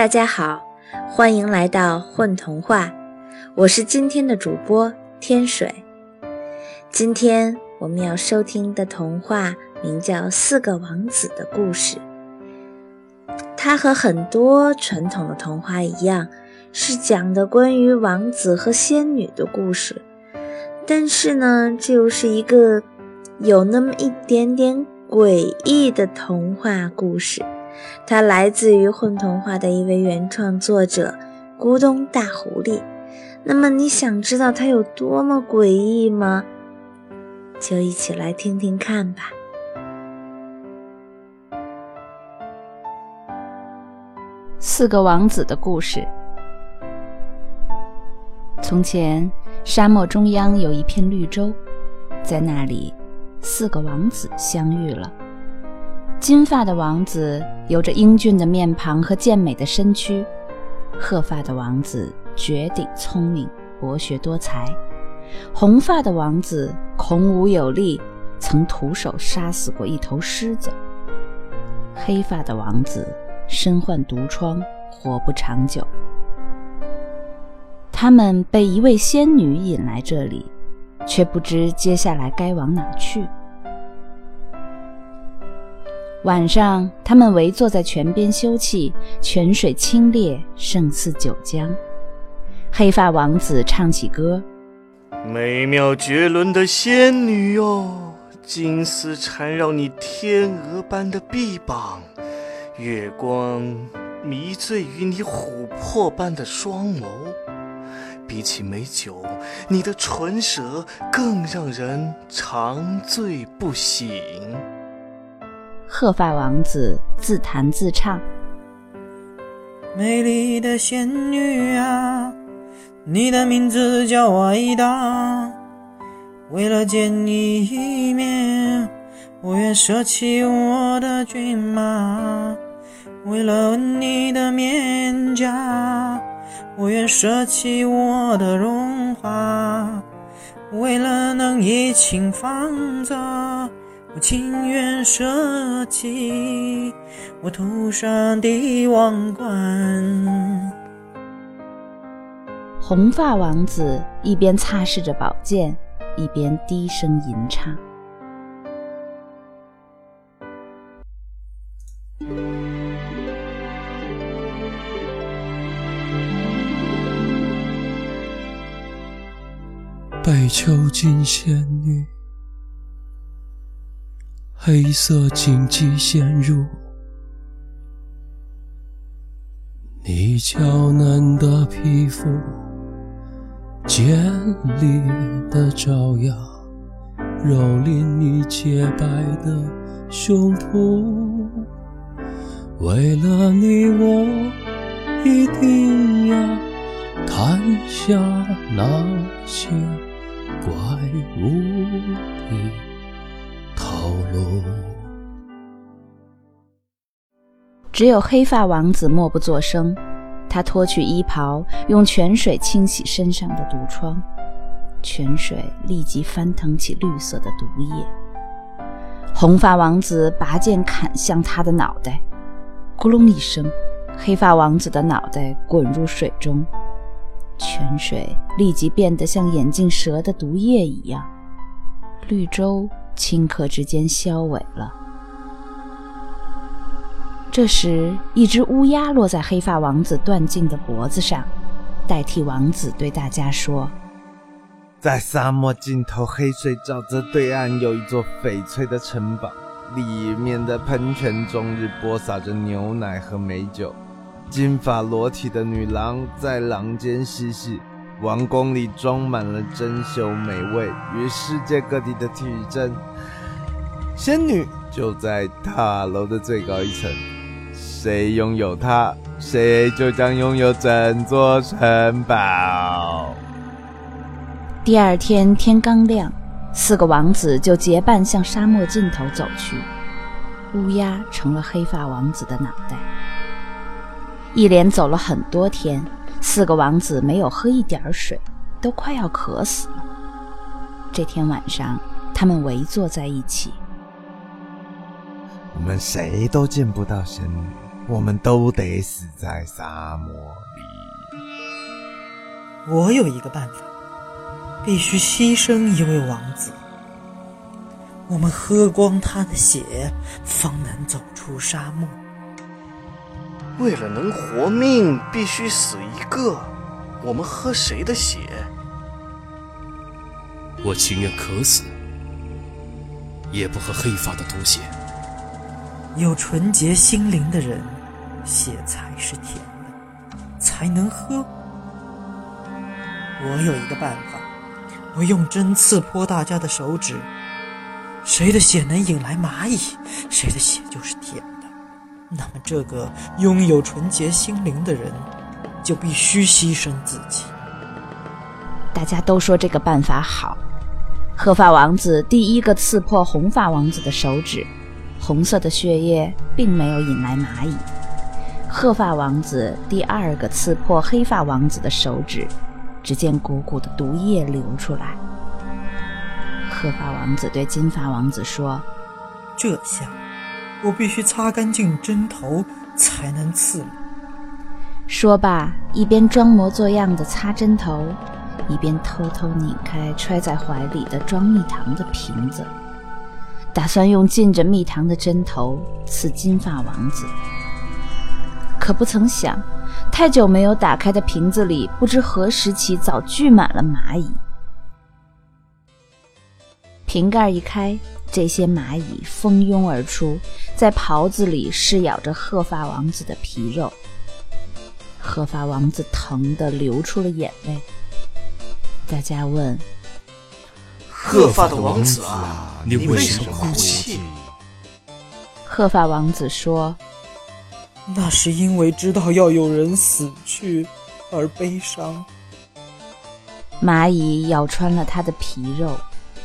大家好，欢迎来到混童话，我是今天的主播天水。今天我们要收听的童话名叫《四个王子的故事》。它和很多传统的童话一样，是讲的关于王子和仙女的故事。但是呢，这又是一个有那么一点点诡异的童话故事。它来自于混童话的一位原创作者咕咚大狐狸。那么你想知道它有多么诡异吗？就一起来听听看吧。四个王子的故事。从前，沙漠中央有一片绿洲，在那里，四个王子相遇了。金发的王子有着英俊的面庞和健美的身躯，褐发的王子绝顶聪明，博学多才，红发的王子孔武有力，曾徒手杀死过一头狮子。黑发的王子身患毒疮，活不长久。他们被一位仙女引来这里，却不知接下来该往哪去。晚上，他们围坐在泉边休憩，泉水清冽，胜似九江。黑发王子唱起歌：“美妙绝伦的仙女哟，金丝缠绕你天鹅般的臂膀，月光迷醉于你琥珀般的双眸。比起美酒，你的唇舌更让人长醉不醒。”鹤发王子自弹自唱：“美丽的仙女啊，你的名字叫我伊达。为了见你一面，我愿舍弃我的骏马；为了吻你的面颊，我愿舍弃我的荣华；为了能一情放纵。”我情愿舍弃我头上的王冠。红发王子一边擦拭着宝剑，一边低声吟唱：“被囚禁仙女。”黑色荆棘陷入你娇嫩的皮肤，尖利的爪牙蹂躏你洁白的胸脯。为了你，我一定要砍下那些怪物的只有黑发王子默不作声，他脱去衣袍，用泉水清洗身上的毒疮，泉水立即翻腾起绿色的毒液。红发王子拔剑砍向他的脑袋，咕隆一声，黑发王子的脑袋滚入水中，泉水立即变得像眼镜蛇的毒液一样，绿洲。顷刻之间消萎了。这时，一只乌鸦落在黑发王子断颈的脖子上，代替王子对大家说：“在沙漠尽头黑水沼泽对岸有一座翡翠的城堡，里面的喷泉终日播撒着牛奶和美酒，金发裸体的女郎在廊间嬉戏。”王宫里装满了珍馐美味与世界各地的体征，仙女就在塔楼的最高一层，谁拥有它，谁就将拥有整座城堡。第二天天刚亮，四个王子就结伴向沙漠尽头走去，乌鸦成了黑发王子的脑袋。一连走了很多天。四个王子没有喝一点水，都快要渴死了。这天晚上，他们围坐在一起。我们谁都见不到仙女，我们都得死在沙漠里。我有一个办法，必须牺牲一位王子。我们喝光他的血，方能走出沙漠。为了能活命，必须死一个。我们喝谁的血？我情愿渴死，也不喝黑发的毒血。有纯洁心灵的人，血才是甜的，才能喝。我有一个办法，我用针刺破大家的手指，谁的血能引来蚂蚁，谁的血就是。那么，这个拥有纯洁心灵的人，就必须牺牲自己。大家都说这个办法好。褐发王子第一个刺破红发王子的手指，红色的血液并没有引来蚂蚁。褐发王子第二个刺破黑发王子的手指，只见鼓鼓的毒液流出来。褐发王子对金发王子说：“这下，我必须擦干净针头才能刺。”说罢，一边装模作样的擦针头。一边偷偷拧开揣在怀里的装蜜糖的瓶子，打算用浸着蜜糖的针头刺金发王子。可不曾想，太久没有打开的瓶子里，不知何时起早聚满了蚂蚁。瓶盖一开，这些蚂蚁蜂拥而出，在袍子里噬咬着鹤发王子的皮肉。鹤发王子疼得流出了眼泪。大家问：“鹤发的王子啊，你为什么哭泣？”鹤发王子说：“那是因为知道要有人死去而悲伤。”蚂蚁咬穿了他的皮肉，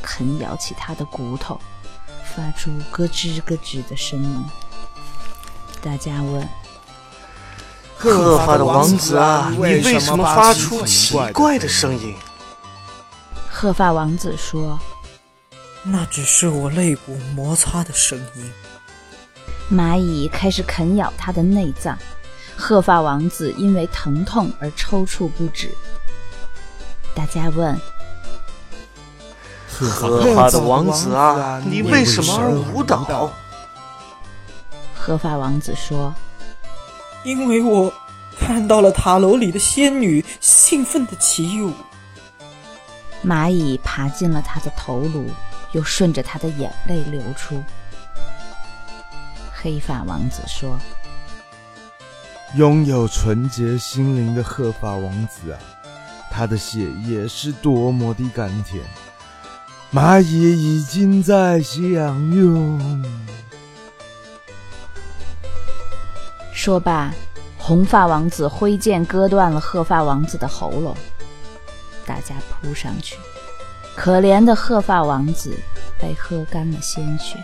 啃咬起他的骨头，发出咯吱咯吱的声音。大家问：“鹤发的王子啊，你为什么发出奇怪的声音？”鹤发王子说：“那只是我肋骨摩擦的声音。”蚂蚁开始啃咬他的内脏，鹤发王子因为疼痛而抽搐不止。大家问：“褐发的王子啊，你为什么而舞蹈？”褐发王子说：“因为我看到了塔楼里的仙女兴奋的起舞。”蚂蚁爬进了他的头颅，又顺着他的眼泪流出。黑发王子说：“拥有纯洁心灵的褐发王子啊，他的血液是多么的甘甜！蚂蚁已经在享用。”说罢，红发王子挥剑割断了褐发王子的喉咙。大家扑上去，可怜的褐发王子被喝干了鲜血。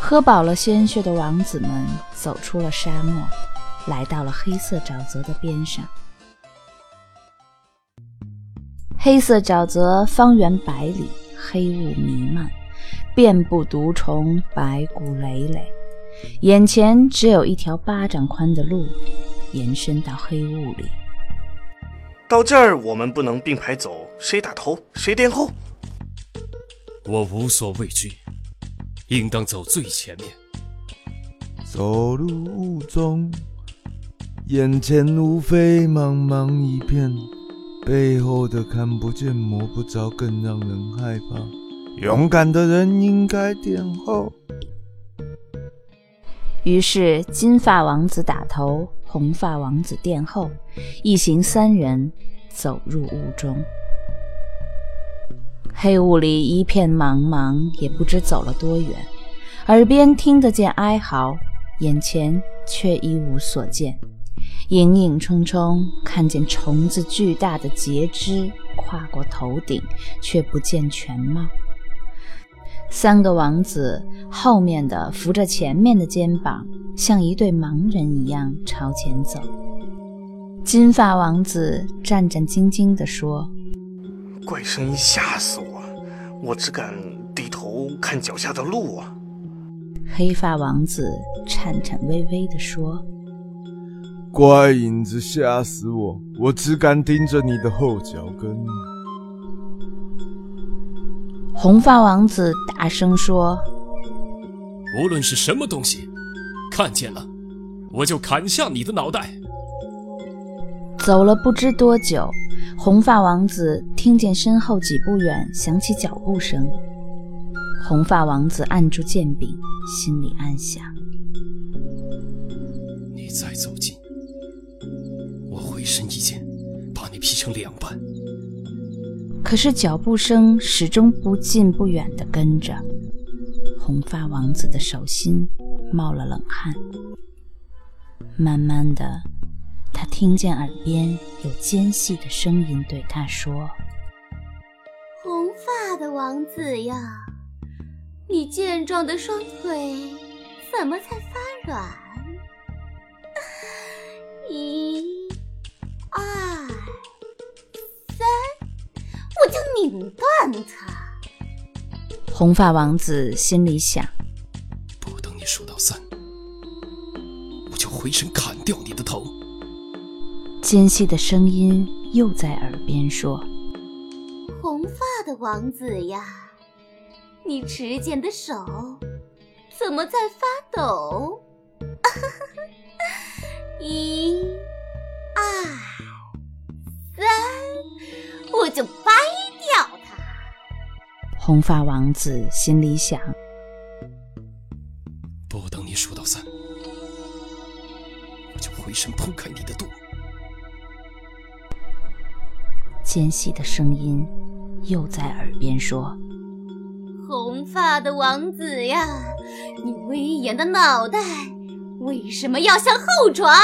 喝饱了鲜血的王子们走出了沙漠，来到了黑色沼泽的边上。黑色沼泽方圆百里，黑雾弥漫，遍布毒虫，白骨累累。眼前只有一条巴掌宽的路，延伸到黑雾里。到这儿，我们不能并排走，谁打头谁垫后。我无所畏惧，应当走最前面。走入雾中，眼前无非茫茫一片，背后的看不见摸不着，更让人害怕。勇敢的人应该殿后。于是，金发王子打头。红发王子殿后，一行三人走入雾中。黑雾里一片茫茫，也不知走了多远。耳边听得见哀嚎，眼前却一无所见。影影冲冲，看见虫子巨大的截肢跨过头顶，却不见全貌。三个王子后面的扶着前面的肩膀，像一对盲人一样朝前走。金发王子战战兢兢地说：“怪声音吓死我，我只敢低头看脚下的路啊！”黑发王子颤颤巍巍地说：“怪影子吓死我，我只敢盯着你的后脚跟。”红发王子大声说：“无论是什么东西，看见了，我就砍下你的脑袋。”走了不知多久，红发王子听见身后几步远响起脚步声。红发王子按住剑柄，心里暗想：“你再走近，劈成两半。”可是脚步声始终不近不远地跟着。红发王子的手心冒了冷汗。慢慢的，他听见耳边有尖细的声音对他说：“红发的王子呀。”你健壮的双腿怎么才发软？一、二、拧断它。红发王子心里想：不等你数到三，我就回身砍掉你的头。尖细的声音又在耳边说：“红发的王子呀。”你持剑的手怎么在发抖？一、二、红发王子心里想：不等你数到三，我就回身剖开你的肚。尖细的声音又在耳边说。红发的王子呀，你威严的脑袋为什么要向后转？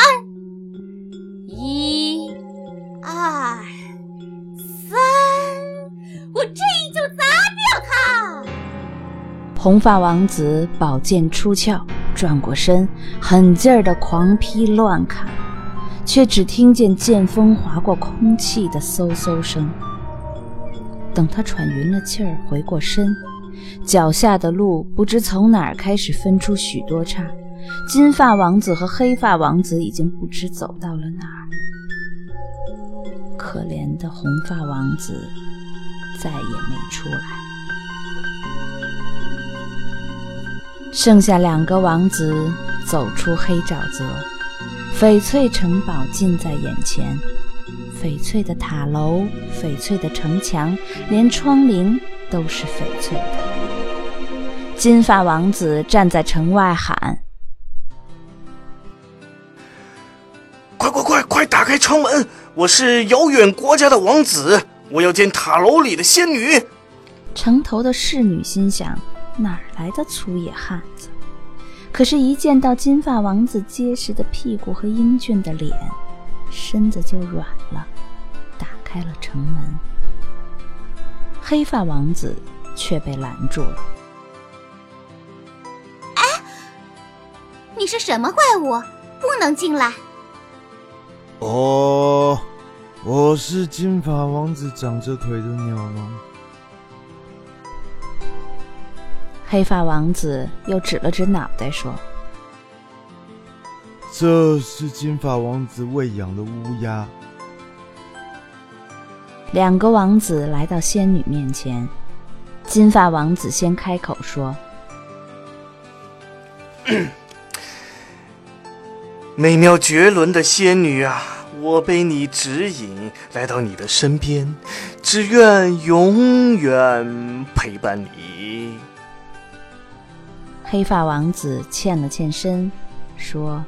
红发王子宝剑出鞘，转过身，狠劲儿的狂劈乱砍，却只听见剑锋划过空气的嗖嗖声。等他喘匀了气儿，回过身。脚下的路不知从哪儿开始分出许多岔，金发王子和黑发王子已经不知走到了哪儿。可怜的红发王子再也没出来，剩下两个王子走出黑沼泽，翡翠城堡近在眼前，翡翠的塔楼，翡翠的城墙，连窗棂都是翡翠的。金发王子站在城外喊：“快快快快打开城门！我是遥远国家的王子，我要见塔楼里的仙女。”城头的侍女心想：“哪来的粗野汉子？”可是，一见到金发王子结实的屁股和英俊的脸，身子就软了，打开了城门。黑发王子却被拦住了。你是什么怪物？不能进来！哦，我是金发王子长着腿的鸟吗？黑发王子又指了指脑袋说：“这是金发王子喂养的乌鸦。”两个王子来到仙女面前，金发王子先开口说。美妙绝伦的仙女啊，我被你指引来到你的身边，只愿永远陪伴你。黑发王子欠了欠身，说：“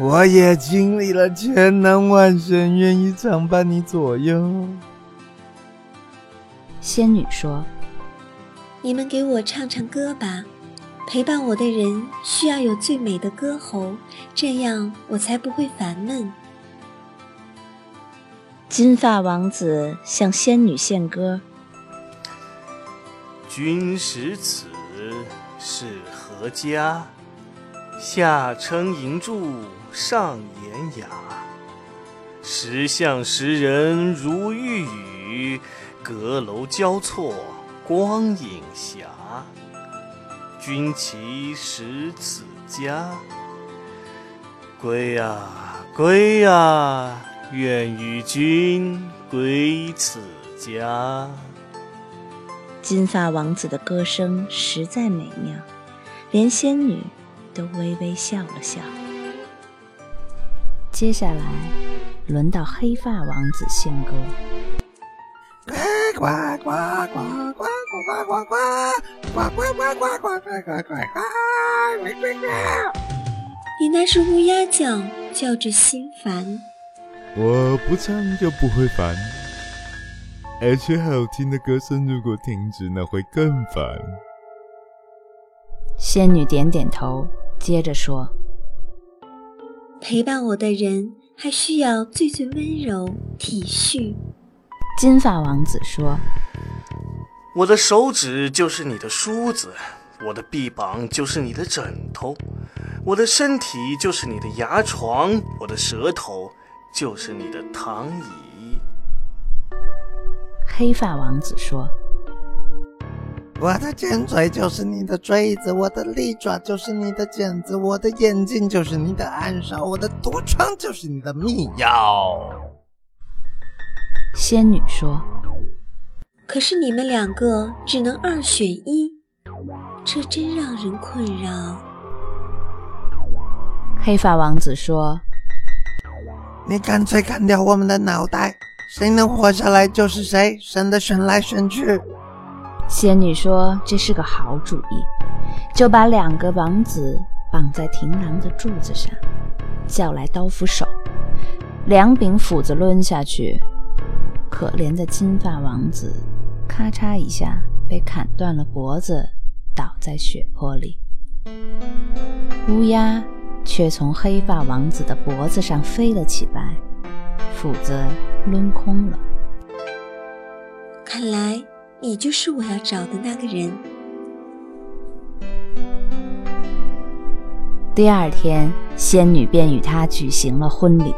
我也经历了千难万险，愿意常伴你左右。”仙女说：“你们给我唱唱歌吧。”陪伴我的人需要有最美的歌喉，这样我才不会烦闷。金发王子向仙女献歌：“君识此是何家？下称银柱，上檐雅。石像石人如玉宇，阁楼交错光影霞。”君其实此家。归呀，归呀，愿与君归此家。金发王子的歌声实在美妙，连仙女都微微笑了笑。接下来，轮到黑发王子献歌。呱呱呱呱呱呱呱呱呱呱呱呱呱呱呱呱呱呱！你那是乌鸦叫，叫着心烦。我不唱就不会烦，而且好听的歌声如果停止，那会更烦。仙女点点头，接着说：“陪伴我的人还需要最最温柔体恤。”金发王子说：“我的手指就是你的梳子，我的臂膀就是你的枕头，我的身体就是你的牙床，我的舌头就是你的躺椅。”黑发王子说：“我的尖嘴就是你的锥子，我的利爪就是你的剪子，我的眼睛就是你的暗哨，我的毒疮就是你的密药。”仙女说：“可是你们两个只能二选一，这真让人困扰。”黑发王子说：“你干脆砍掉我们的脑袋，谁能活下来就是谁，省得选来选去。”仙女说：“这是个好主意。”就把两个王子绑在亭廊的柱子上，叫来刀斧手，两柄斧子抡下去。可怜的金发王子，咔嚓一下被砍断了脖子，倒在血泊里。乌鸦却从黑发王子的脖子上飞了起来，斧子抡空了。看来你就是我要找的那个人。第二天，仙女便与他举行了婚礼。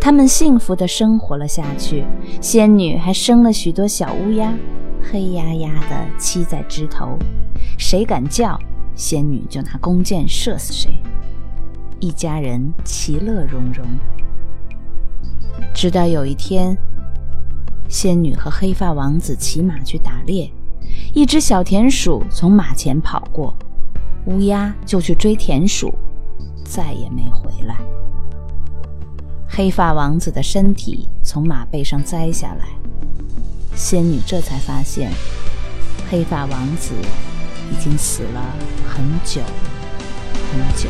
他们幸福的生活了下去。仙女还生了许多小乌鸦，黑压压的栖在枝头，谁敢叫，仙女就拿弓箭射死谁。一家人其乐融融。直到有一天，仙女和黑发王子骑马去打猎，一只小田鼠从马前跑过，乌鸦就去追田鼠，再也没回来。黑发王子的身体从马背上摘下来，仙女这才发现，黑发王子已经死了很久很久。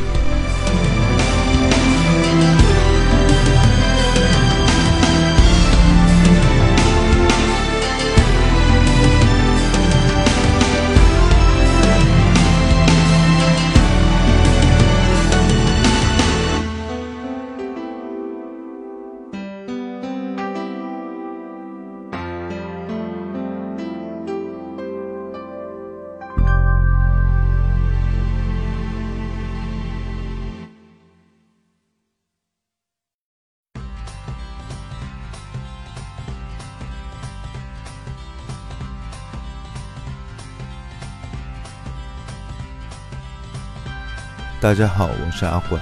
大家好，我是阿焕，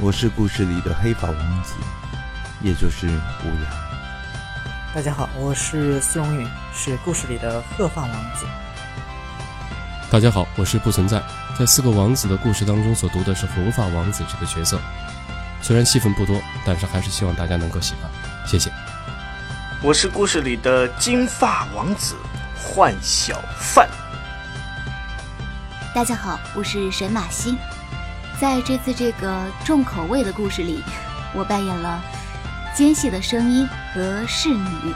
我是故事里的黑发王子，也就是乌鸦。大家好，我是司荣允，是故事里的鹤发王子。大家好，我是不存在，在四个王子的故事当中所读的是红发王子这个角色。虽然戏份不多，但是还是希望大家能够喜欢，谢谢。我是故事里的金发王子幻小范。大家好，我是沈马星。在这次这个重口味的故事里，我扮演了奸细的声音和侍女。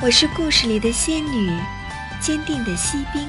我是故事里的仙女，坚定的锡兵。